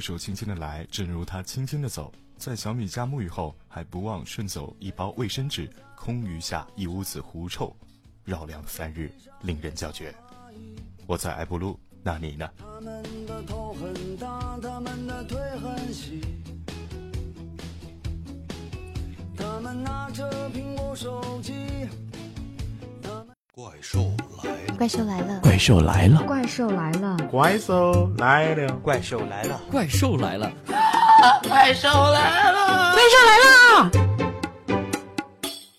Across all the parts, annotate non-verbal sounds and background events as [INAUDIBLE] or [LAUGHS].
手轻轻的来，正如他轻轻的走。在小米家沐浴后，还不忘顺走一包卫生纸，空余下一屋子狐臭，绕梁三日，令人叫绝。我在埃布路，那你呢？他们的头很大，他们的腿很细，他们拿着苹果手机。怪兽来了！怪兽来了，怪兽来了！怪兽来了！怪兽来了！怪兽来了！怪兽来了！怪兽来了！怪兽来了！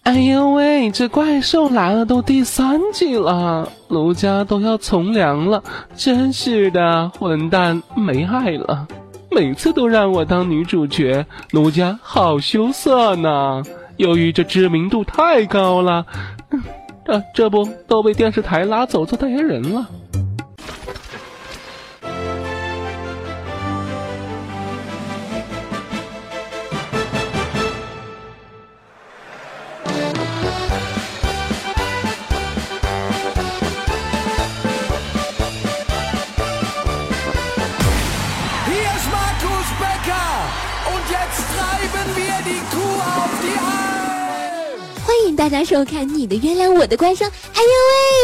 哎呦喂，这怪兽来了都第三季了，卢家都要从良了，真是的，混蛋没爱了，每次都让我当女主角，卢家好羞涩呢。由于这知名度太高了，嗯这这不都被电视台拉走做代言人了。大家收看《你的月亮我的怪兽》。哎呦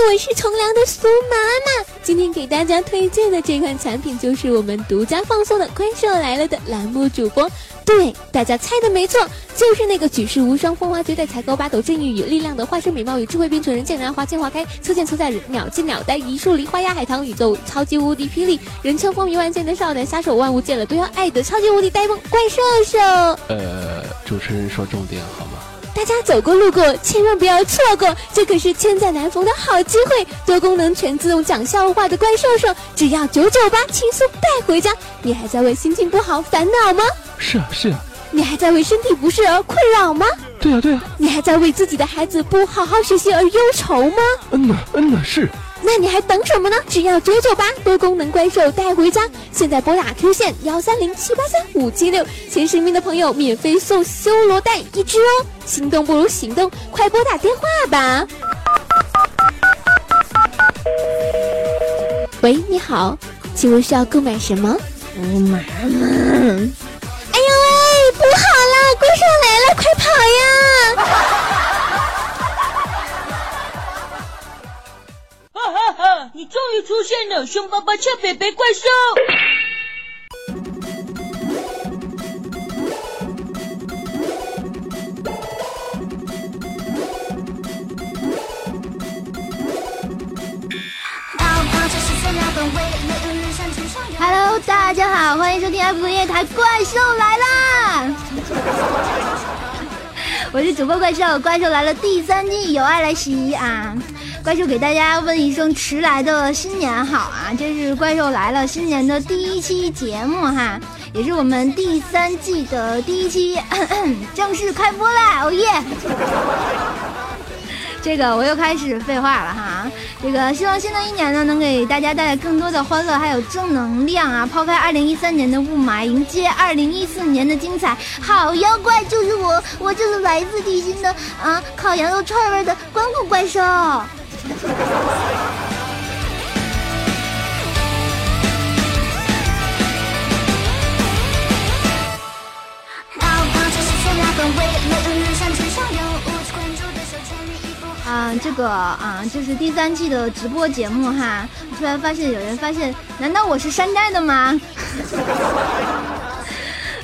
喂，我是从良的苏妈妈。今天给大家推荐的这款产品就是我们独家放送的《怪兽来了》的栏目主播。对，大家猜的没错，就是那个举世无双、风华绝代、才高八斗、正义与力量的化身美貌与智慧并存人，见人爱花见花开，车见车载，鸟见鸟呆，一树梨花压海棠宇宙，超级无敌霹雳，人称风靡万千的少男杀手，万物见了都要爱的超级无敌呆萌怪兽兽。呃，主持人说重点好吗？大家走过路过，千万不要错过，这可是千载难逢的好机会！多功能全自动讲笑话的怪兽兽，只要九九八，轻松带回家。你还在为心情不好烦恼吗？是啊是啊，你还在为身体不适而困扰吗？对啊对啊，你还在为自己的孩子不好好学习而忧愁吗？嗯呐嗯呐是。那你还等什么呢？只要九九八，多功能怪兽带回家。现在拨打 Q 线幺三零七八三五七六，前十名的朋友免费送修罗蛋一只哦。心动不如行动，快拨打电话吧。喂，你好，请问需要购买什么？我妈妈，哎呦喂，不好了，怪兽来了，快跑呀！你终于出现了，凶巴巴俏北北怪兽！Hello，大家好，欢迎收听 F 音乐台，怪兽来啦！我是主播怪兽，怪兽来了第三季，有爱来袭啊！怪兽给大家问一声迟来的新年好啊！这是怪兽来了新年的第一期节目哈，也是我们第三季的第一期，[COUGHS] 正式开播啦！哦耶！这个我又开始废话了哈，这个希望新的一年呢能给大家带来更多的欢乐，还有正能量啊！抛开二零一三年的雾霾，迎接二零一四年的精彩。好妖怪就是我，我就是来自地心的啊，烤羊肉串味的光谷怪兽。啊，这个啊，就是第三季的直播节目哈。突然发现有人发现，难道我是山寨的吗？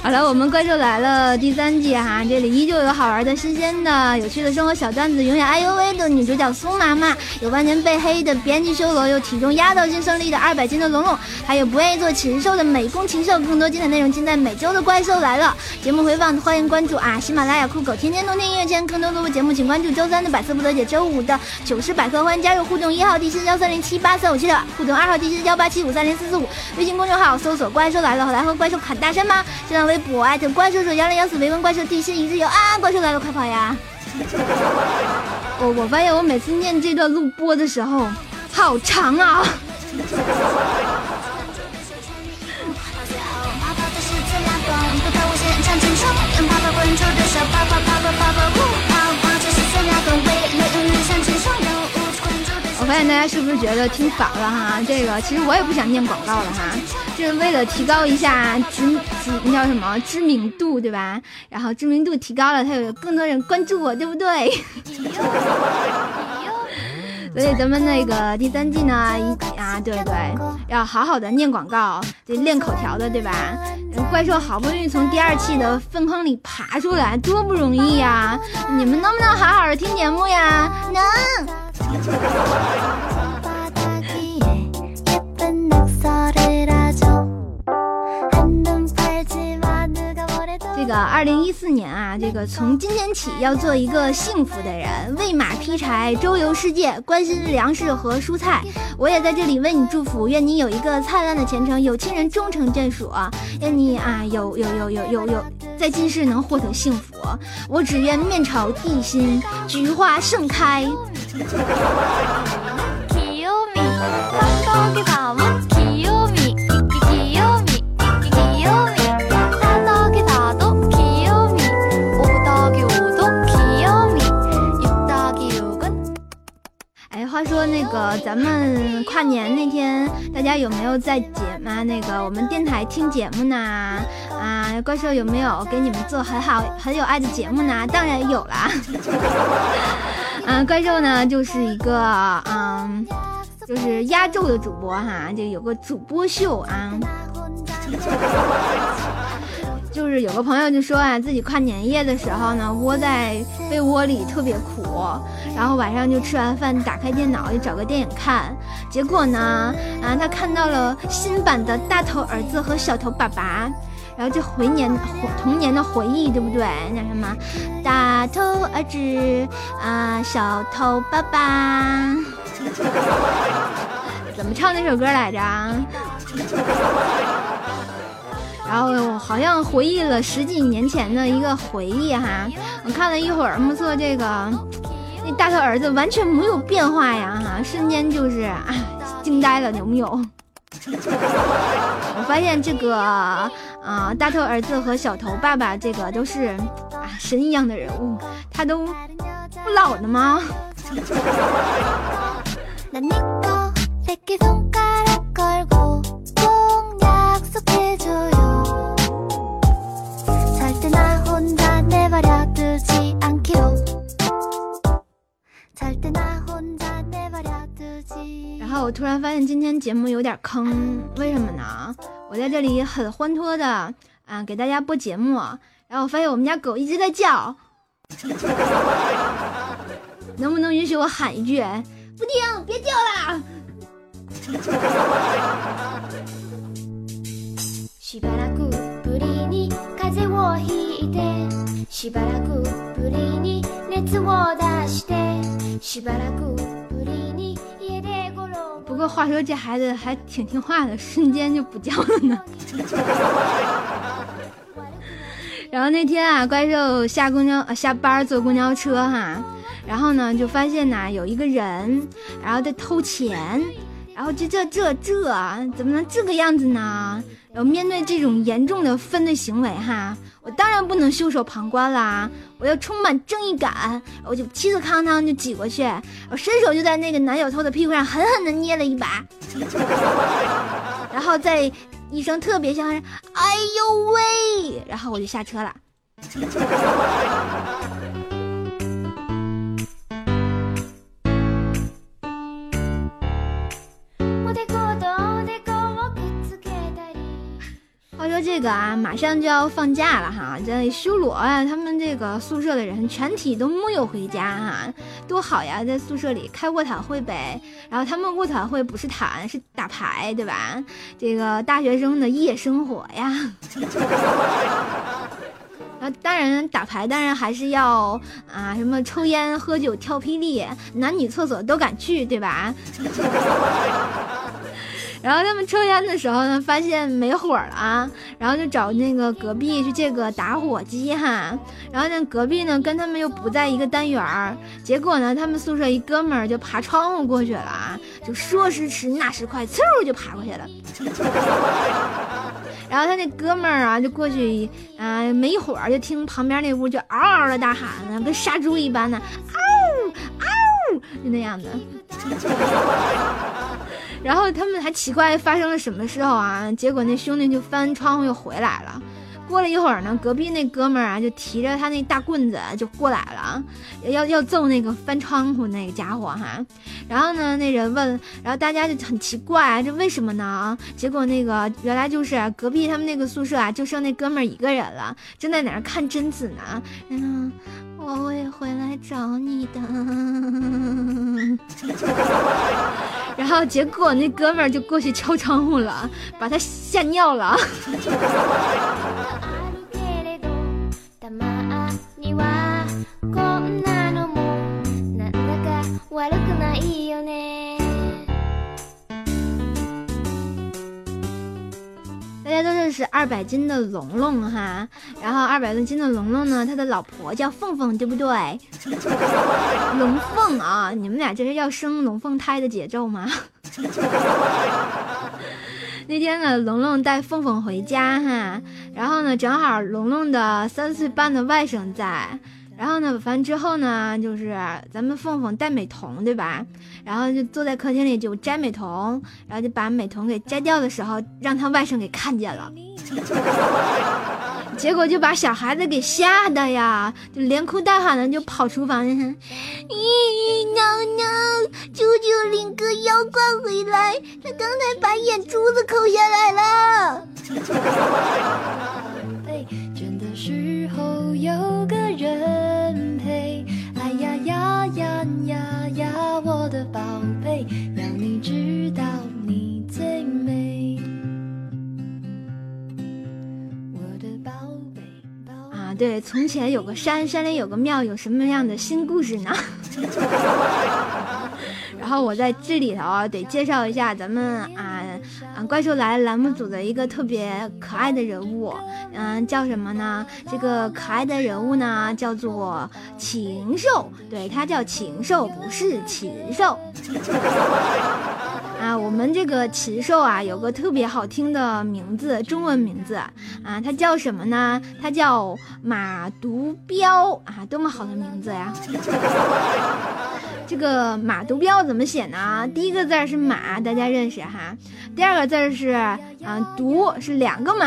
好了，我们怪兽来了第三季哈，这里依旧有好玩的、新鲜的、有趣的生活小段子，永远哎呦喂的女主角苏妈妈，有万年被黑的编辑修罗，有体重压倒性胜利的二百斤的龙龙，还有不愿意做禽兽的美工禽兽。更多精彩内容尽在每周的怪兽来了节目回放，欢迎关注啊喜马拉雅酷狗天天动听音乐圈，更多录播节目请关注周三的百思不得解，周五的糗事百科，欢迎加入互动一号 D 四幺三零七八三五七六，互动二号 D 四幺八七五三零四四五，微信公众号搜索怪兽来了，来和怪兽侃大山吗？新浪微微博艾特怪兽手幺零幺四，围观怪兽地心一日游啊！怪兽来了，快跑呀！我我发现我每次念这段录播的时候，好长啊！我发现大家是不是觉得听烦了哈？这个其实我也不想念广告了哈，就是为了提高一下知知那叫什么知名度对吧？然后知名度提高了，才有更多人关注我，对不对？[LAUGHS] 所以咱们那个第三季呢，一啊对对，要好好的念广告，得练口条的，对吧？怪兽好不容易从第二期的粪坑里爬出来，多不容易呀！你们能不能好好的听节目呀？能。这个二零一四年啊，这个从今天起要做一个幸福的人，喂马劈柴，周游世界，关心粮食和蔬菜。我也在这里为你祝福，愿你有一个灿烂的前程，有亲人终成眷属，愿你啊有有有有有有在今世能获得幸福。我只愿面朝地心，菊花盛开。咱们跨年那天，大家有没有在节目那个我们电台听节目呢？啊，怪兽有没有给你们做很好很有爱的节目呢？当然有啦。嗯，[LAUGHS] 怪兽呢就是一个嗯，就是压轴的主播哈，就有个主播秀啊。就是有个朋友就说啊，自己跨年夜的时候呢，窝在被窝里特别苦，然后晚上就吃完饭打开电脑就找个电影看，结果呢，啊，他看到了新版的大头儿子和小头爸爸，然后就回年童年的回忆，对不对？那什么，大头儿子啊，小头爸爸，[LAUGHS] 怎么唱那首歌来着？然后好像回忆了十几年前的一个回忆哈，我看了一会儿，目测这个那大头儿子完全没有变化呀哈，瞬间就是啊惊呆了，有没有？[LAUGHS] 我发现这个啊大头儿子和小头爸爸这个都是啊神一样的人物，他都不老的吗？[LAUGHS] 后我突然发现今天节目有点坑，为什么呢？我在这里很欢脱的啊给大家播节目，然后我发现我们家狗一直在叫，[LAUGHS] 能不能允许我喊一句？不听，别叫啦！不过话说这孩子还挺听话的，瞬间就不叫了呢。[LAUGHS] 然后那天啊，怪兽下公交下班坐公交车哈，然后呢就发现呐有一个人，然后在偷钱，然后这这这这怎么能这个样子呢？然后面对这种严重的犯罪行为哈。我当然不能袖手旁观啦！我要充满正义感，我就气得康康就挤过去，我伸手就在那个男小偷的屁股上狠狠的捏了一把，[LAUGHS] 然后再一声特别响声“哎呦喂”，然后我就下车了。话话说这个啊，马上就要放假了哈，在修罗啊，他们这个宿舍的人全体都没有回家哈，多好呀，在宿舍里开卧谈会呗。然后他们卧谈会不是谈，是打牌，对吧？这个大学生的夜生活呀。[LAUGHS] 然后当然打牌，当然还是要啊，什么抽烟、喝酒、跳霹雳，男女厕所都敢去，对吧？然后他们抽烟的时候呢，发现没火了啊，然后就找那个隔壁去借个打火机哈。然后那隔壁呢跟他们又不在一个单元儿，结果呢他们宿舍一哥们儿就爬窗户过去了啊，就说时迟那时快，嗖就爬过去了。[LAUGHS] 然后他那哥们儿啊就过去啊，没一会儿就听旁边那屋就嗷嗷的大喊呢，跟杀猪一般的，嗷嗷就那样的。然后他们还奇怪发生了什么时候啊？结果那兄弟就翻窗户又回来了。过了一会儿呢，隔壁那哥们儿啊就提着他那大棍子就过来了，要要揍那个翻窗户那个家伙哈。然后呢，那人问，然后大家就很奇怪，这为什么呢啊？结果那个原来就是隔壁他们那个宿舍啊，就剩那哥们儿一个人了，正在那儿看贞子呢。嗯，我会回来找你的。[LAUGHS] 然后结果那哥们儿就过去敲窗户了，把他吓尿了。[LAUGHS] [LAUGHS] 大家都认识二百斤的龙龙哈，然后二百多斤的龙龙呢，他的老婆叫凤凤，对不对？[LAUGHS] 龙凤啊，你们俩这是要生龙凤胎的节奏吗？[LAUGHS] 那天呢，龙龙带凤凤回家哈，然后呢，正好龙龙的三岁半的外甥在。然后呢，完之后呢，就是咱们凤凤戴美瞳，对吧？然后就坐在客厅里就摘美瞳，然后就把美瞳给摘掉的时候，让他外甥给看见了，[LAUGHS] 结果就把小孩子给吓得呀，就连哭带喊的就跑厨房去。咦，娘娘，舅舅领个妖怪回来，他刚才把眼珠子抠下来了。[LAUGHS] 时候有个人陪，哎呀呀呀呀呀，我的宝贝，要你知道你最美。我的宝贝，宝贝啊，对，从前有个山，山里有个庙，有什么样的新故事呢？[LAUGHS] 然后我在这里头，得介绍一下咱们啊啊怪兽来栏目组的一个特别可爱的人物，嗯，叫什么呢？这个可爱的人物呢，叫做禽兽，对，他叫禽兽，不是禽兽。[LAUGHS] 啊，我们这个禽兽啊，有个特别好听的名字，中文名字啊，它叫什么呢？它叫马毒彪啊，多么好的名字呀！[LAUGHS] 这个马毒彪怎么写呢？第一个字是马，大家认识哈。第二个字是啊，毒是两个马，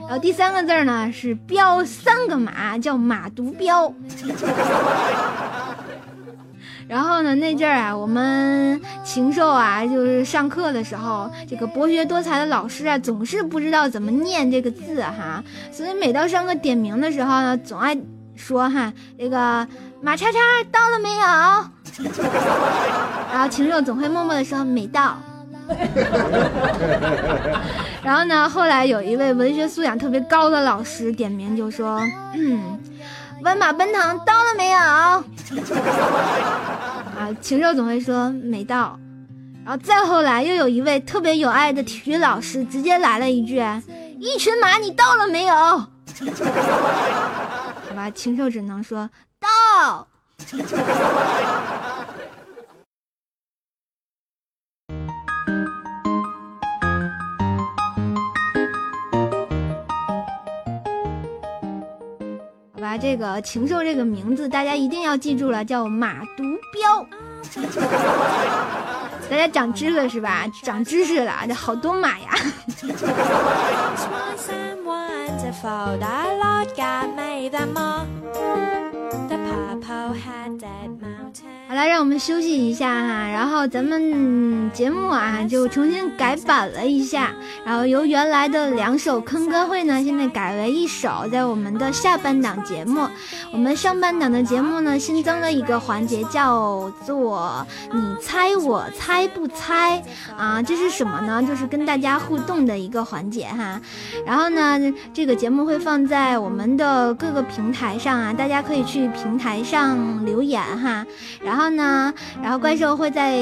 然后第三个字呢是彪，三个马，叫马毒彪。然后呢，那阵儿啊，我们禽兽啊，就是上课的时候，这个博学多才的老师啊，总是不知道怎么念这个字哈，所以每到上课点名的时候呢，总爱说哈，这个马叉叉到了没有？[LAUGHS] 然后禽兽总会默默的说没到。[LAUGHS] 然后呢，后来有一位文学素养特别高的老师点名就说，嗯。万马奔腾到了没有？[LAUGHS] 啊，禽兽总会说没到。然后再后来又有一位特别有爱的体育老师直接来了一句：“一群马，你到了没有？” [LAUGHS] 好吧，禽兽只能说到。啊这个禽兽这个名字，大家一定要记住了，叫马毒彪。大家长知了是吧？长知识了，这好多马呀！好了，让我们休息一下哈，然后咱们节目啊就重新改版了一下，然后由原来的两首坑歌会呢，现在改为一首，在我们的下半档节目。我们上半档的节目呢，新增了一个环节，叫做“你猜我猜不猜”啊，这是什么呢？就是跟大家互动的一个环节哈。然后呢，这个节目会放在我们的各个平台上啊，大家可以去平台上留言哈。然后然后呢，然后怪兽会在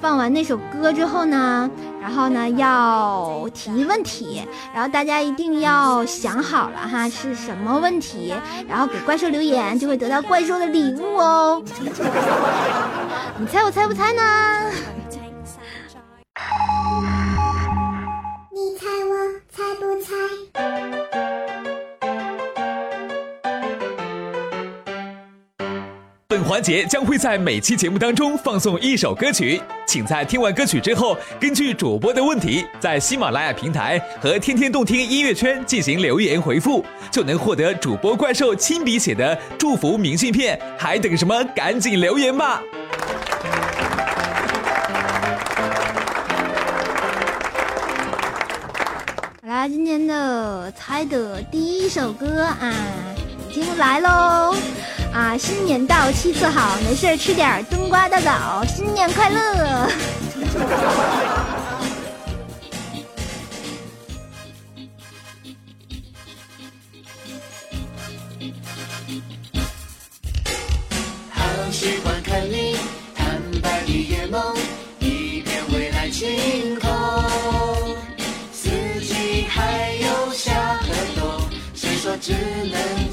放完那首歌之后呢，然后呢要提问题，然后大家一定要想好了哈是什么问题，然后给怪兽留言就会得到怪兽的礼物哦。[LAUGHS] 你猜我猜不猜呢？你猜我猜不猜？环节将会在每期节目当中放送一首歌曲，请在听完歌曲之后，根据主播的问题，在喜马拉雅平台和天天动听音乐圈进行留言回复，就能获得主播怪兽亲笔写的祝福明信片。还等什么？赶紧留言吧！好啦，今天的猜的第一首歌啊，已经来喽！啊，新年到，气色好，没事吃点冬瓜大枣，新年快乐！好喜欢看你坦白的眼眸，一片蔚蓝晴空。四季还有夏和冬，谁说只能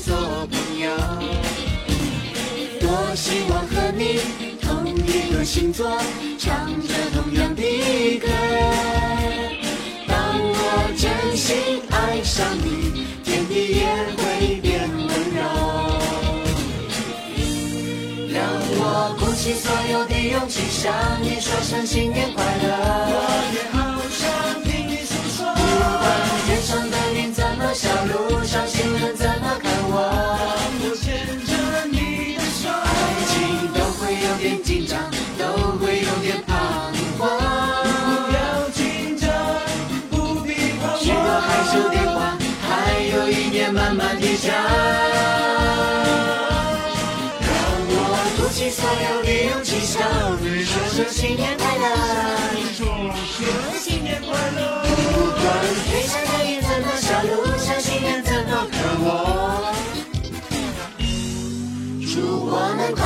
星座，唱着同样的歌。当我真心爱上你，天地也会变温柔。让我鼓起所有的勇气，向你说声新年快乐。我也好想听你诉说，不管天上的云怎么笑，路上快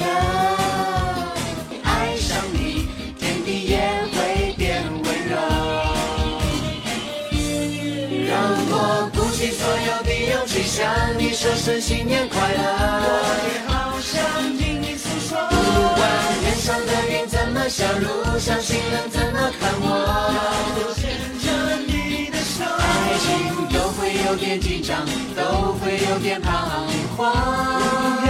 乐。爱上你，天地也会变温柔。让我鼓起所有的勇气，向你说声新年快乐。我也好想听你诉说，不管天上的云怎么笑，路上行人怎么看我，我牵着你的手，爱情都会有点紧张，都会有点彷徨。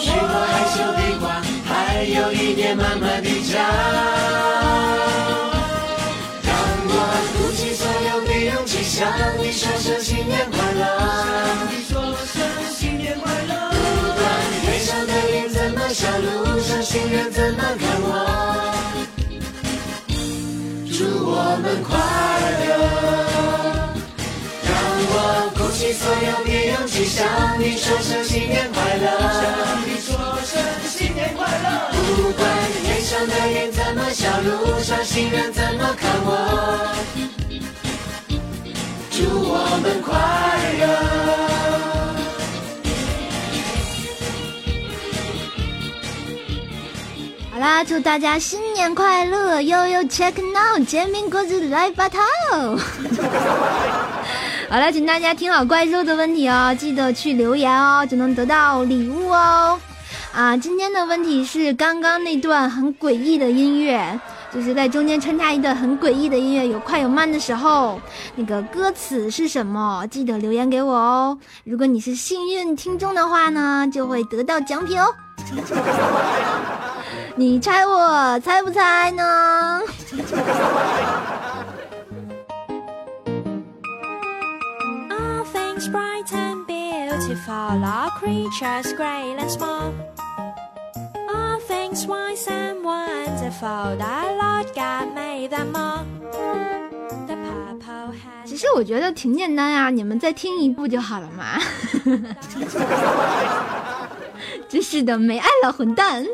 许多害羞的话，还有一年慢慢的讲。让我鼓起所有的勇气，向你说声新年快乐。向你说声新年快乐。不管天上的云怎么笑，路上行人怎么看我，祝我们快乐。让我鼓起所有的勇气，向你说声新年快乐。不管天上的云怎么笑，路上行人怎么看我，祝我们快乐。好啦，祝大家新年快乐！悠悠 check now，煎饼果子来把套。[LAUGHS] 好了，请大家听好怪兽的问题哦，记得去留言哦，就能得到礼物哦。啊，今天的问题是刚刚那段很诡异的音乐，就是在中间穿插一段很诡异的音乐，有快有慢的时候，那个歌词是什么？记得留言给我哦。如果你是幸运听众的话呢，就会得到奖品哦。[LAUGHS] 你猜我猜不猜呢？All things bright and beautiful. all creatures great and small. Things wise and wonderful, the Lord God made them all. 其实我觉得挺简单呀、你们再听一部就好了嘛。真是的，没爱了，混蛋！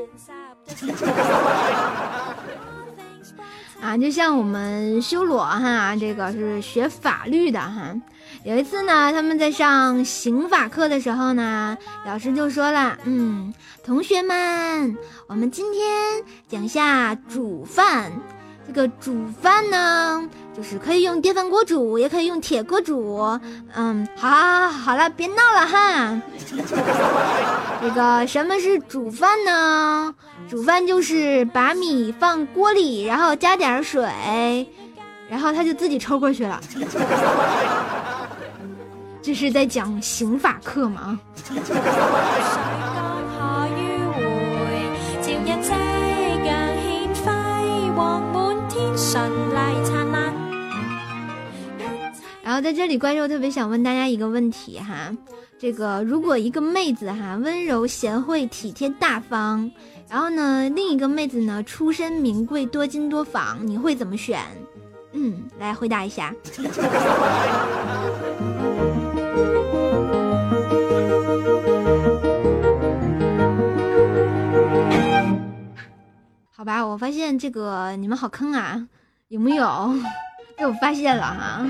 啊，就像我们修罗哈，这个是学法律的哈。有一次呢，他们在上刑法课的时候呢，老师就说了，嗯，同学们，我们今天讲下煮饭。这个煮饭呢，就是可以用电饭锅煮，也可以用铁锅煮。嗯，好，好，好，了，别闹了哈。这个什么是煮饭呢？煮饭就是把米放锅里，然后加点水，然后它就自己抽过去了。这是在讲刑法课吗？然后在这里，怪兽特别想问大家一个问题哈，这个如果一个妹子哈温柔贤惠、体贴大方，然后呢另一个妹子呢出身名贵、多金多房，你会怎么选？嗯，来回答一下。好吧，我发现这个你们好坑啊，有没有？被我发现了哈。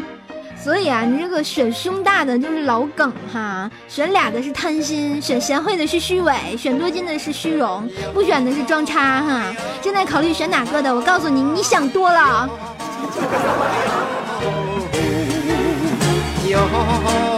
所以啊，你这个选胸大的就是老梗哈，选俩的是贪心，选贤惠的是虚伪，选多金的是虚荣，不选的是装叉哈。现在考虑选哪个的？我告诉你，你想多了。[LAUGHS]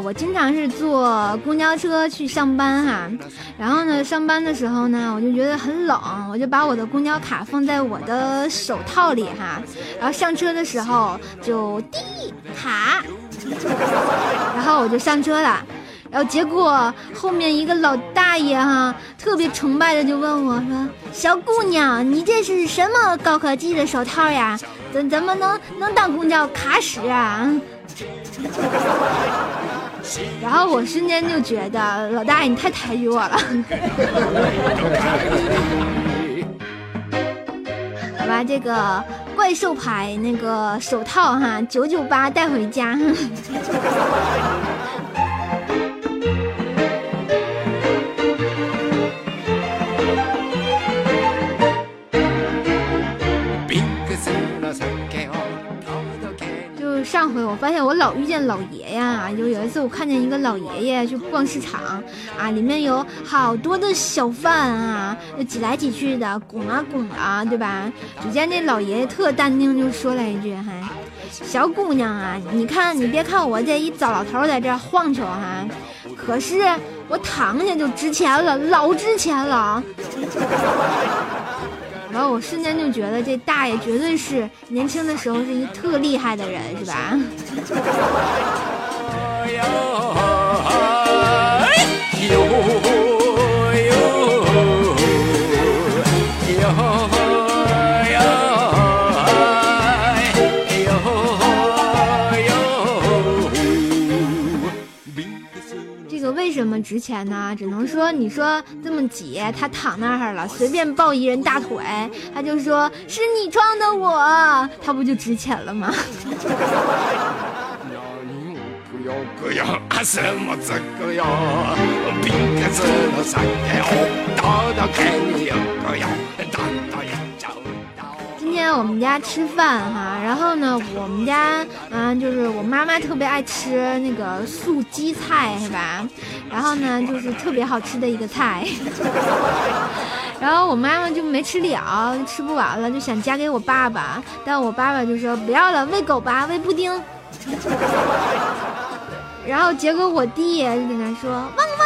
我经常是坐公交车去上班哈，然后呢，上班的时候呢，我就觉得很冷，我就把我的公交卡放在我的手套里哈，然后上车的时候就滴卡，然后我就上车了，然后结果后面一个老大爷哈，特别崇拜的就问我说：“小姑娘，你这是什么高科技的手套呀？怎怎么能能当公交卡使啊？” [LAUGHS] 然后我瞬间就觉得老大你太抬举我了，好吧，这个怪兽牌那个手套哈，九九八带回家。上回我发现我老遇见老爷呀，就有一次我看见一个老爷爷去逛市场啊，里面有好多的小贩啊，就挤来挤去的，拱啊拱啊，对吧？只见那老爷爷特淡定，就说了一句：“还小姑娘啊，你看你别看我这一糟老头在这晃悠哈，可是我躺下就值钱了，老值钱了。”然后我瞬间就觉得这大爷绝对是年轻的时候是一特厉害的人，是吧？[LAUGHS] 什么值钱呢？只能说你说这么挤，他躺那儿了，随便抱一人大腿，他就说是你撞的我，他不就值钱了吗？[LAUGHS] 天我们家吃饭哈，然后呢，我们家嗯，就是我妈妈特别爱吃那个素鸡菜，是吧？然后呢，就是特别好吃的一个菜。[LAUGHS] 然后我妈妈就没吃了，吃不完了，就想夹给我爸爸，但我爸爸就说不要了，喂狗吧，喂布丁。[LAUGHS] 然后结果我弟就跟他说汪汪，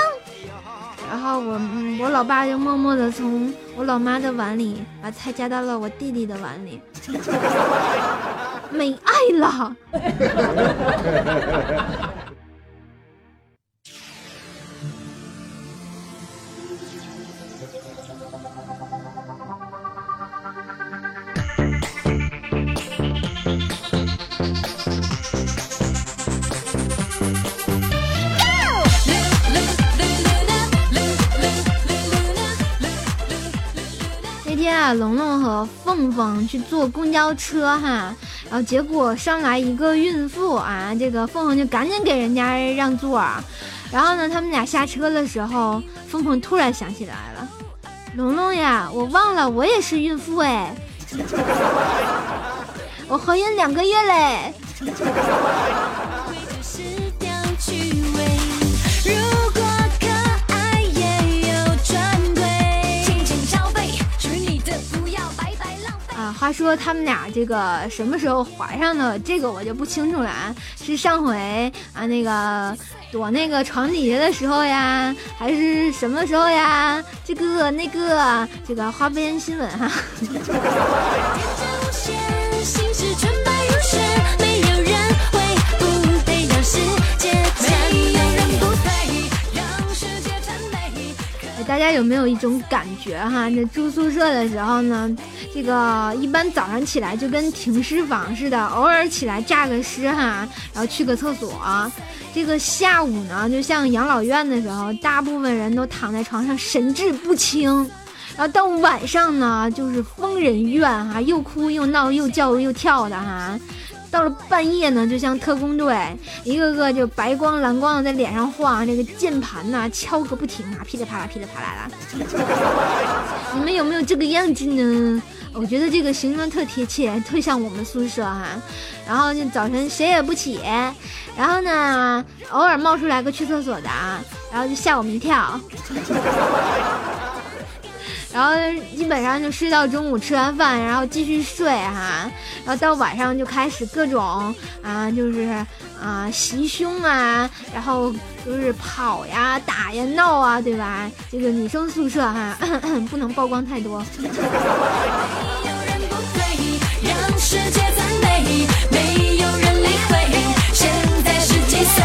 然后我我老爸就默默的从我老妈的碗里把菜夹到了我弟弟的碗里，[LAUGHS] 没爱了。龙龙和凤凤去坐公交车哈，然后结果上来一个孕妇啊，这个凤凤就赶紧给人家让座，然后呢，他们俩下车的时候，凤凤突然想起来了，龙龙呀，我忘了我也是孕妇哎，[LAUGHS] 我怀孕两个月嘞。话说他们俩这个什么时候怀上的，这个我就不清楚了啊。是上回啊那个躲那个床底下的时候呀，还是什么时候呀？这个那个这个花边新闻哈。大家有没有一种感觉哈？这住宿舍的时候呢，这个一般早上起来就跟停尸房似的，偶尔起来炸个尸哈，然后去个厕所。这个下午呢，就像养老院的时候，大部分人都躺在床上神志不清。然后到晚上呢，就是疯人院哈，又哭又闹又叫又跳的哈。到了半夜呢，就像特工队，一个个就白光蓝光的在脸上晃，这个键盘呐敲个不停啊，噼里啪啦噼里啪啦的。[LAUGHS] 你们有没有这个样子呢？我觉得这个形容特贴切，特像我们宿舍哈。然后就早晨谁也不起，然后呢，偶尔冒出来个去厕所的，啊，然后就吓我们一跳。[LAUGHS] 然后基本上就睡到中午，吃完饭然后继续睡哈，然后到晚上就开始各种啊，就是啊袭胸啊，然后就是跑呀、打呀、闹啊，对吧？这个女生宿舍哈，[CLEARS THROAT] 不能曝光太多。没有人不配让世界赞美，没有人理会现在是几岁。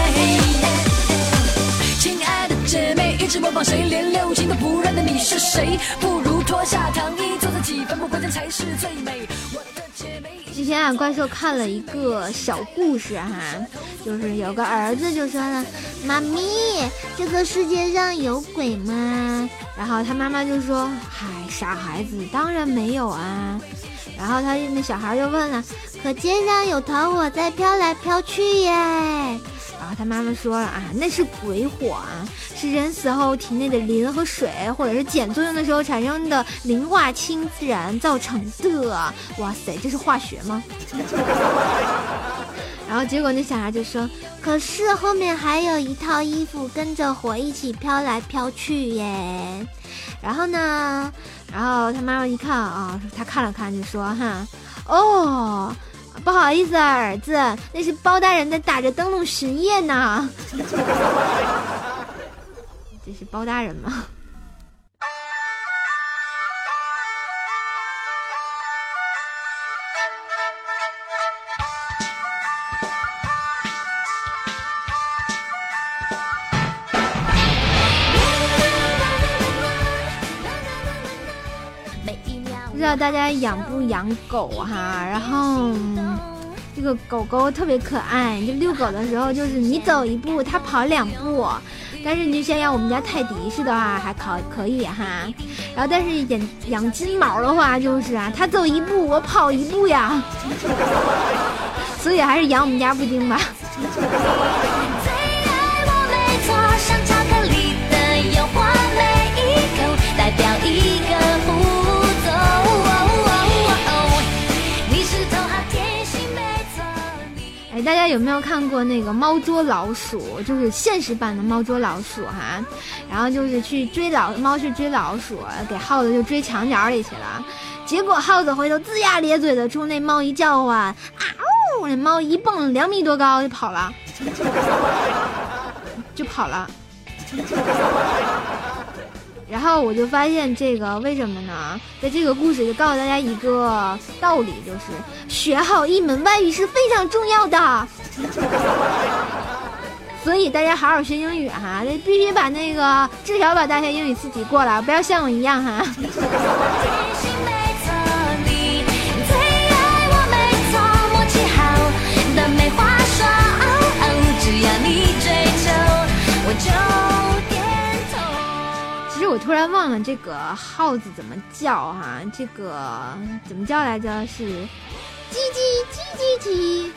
亲爱的姐妹，一直模仿谁，连流行都不认得你是谁，不如脱下糖衣，做自己，返璞归真才是最美。我的姐妹。之前啊，怪兽看了一个小故事哈，就是有个儿子就说了：“妈咪，这个世界上有鬼吗？”然后他妈妈就说：“嗨，傻孩子，当然没有啊。”然后他那小孩就问了：“可街上有团火在飘来飘去耶。”他妈妈说了啊，那是鬼火啊，是人死后体内的磷和水或者是碱作用的时候产生的磷化氢自然造成的。哇塞，这是化学吗？[LAUGHS] 然后结果那小孩就说，可是后面还有一套衣服跟着火一起飘来飘去耶。然后呢，然后他妈妈一看啊，他看了看就说哈，哦。不好意思啊，儿子，那是包大人在打着灯笼巡夜呢。[LAUGHS] 这是包大人吗？知道大家养不养狗哈？然后这个狗狗特别可爱，就遛狗的时候，就是你走一步，它跑两步。但是你就像养我们家泰迪似的话，还可可以哈。然后但是养养金毛的话，就是啊，它走一步，我跑一步呀。[LAUGHS] 所以还是养我们家布丁吧。大家有没有看过那个猫捉老鼠？就是现实版的猫捉老鼠哈。然后就是去追老猫去追老鼠，给耗子就追墙角里去了。结果耗子回头龇牙咧嘴的冲那猫一叫唤，啊呜！那猫一蹦两米多高就跑了，[LAUGHS] 就跑了。然后我就发现这个为什么呢？在这个故事就告诉大家一个道理，就是学好一门外语是非常重要的。[LAUGHS] 所以大家好好学英语哈，那必须把那个至少把大学英语四级过了，不要像我一样哈。我。突然忘了这个耗子怎么叫哈、这个怎么叫来着？是叽叽叽叽叽。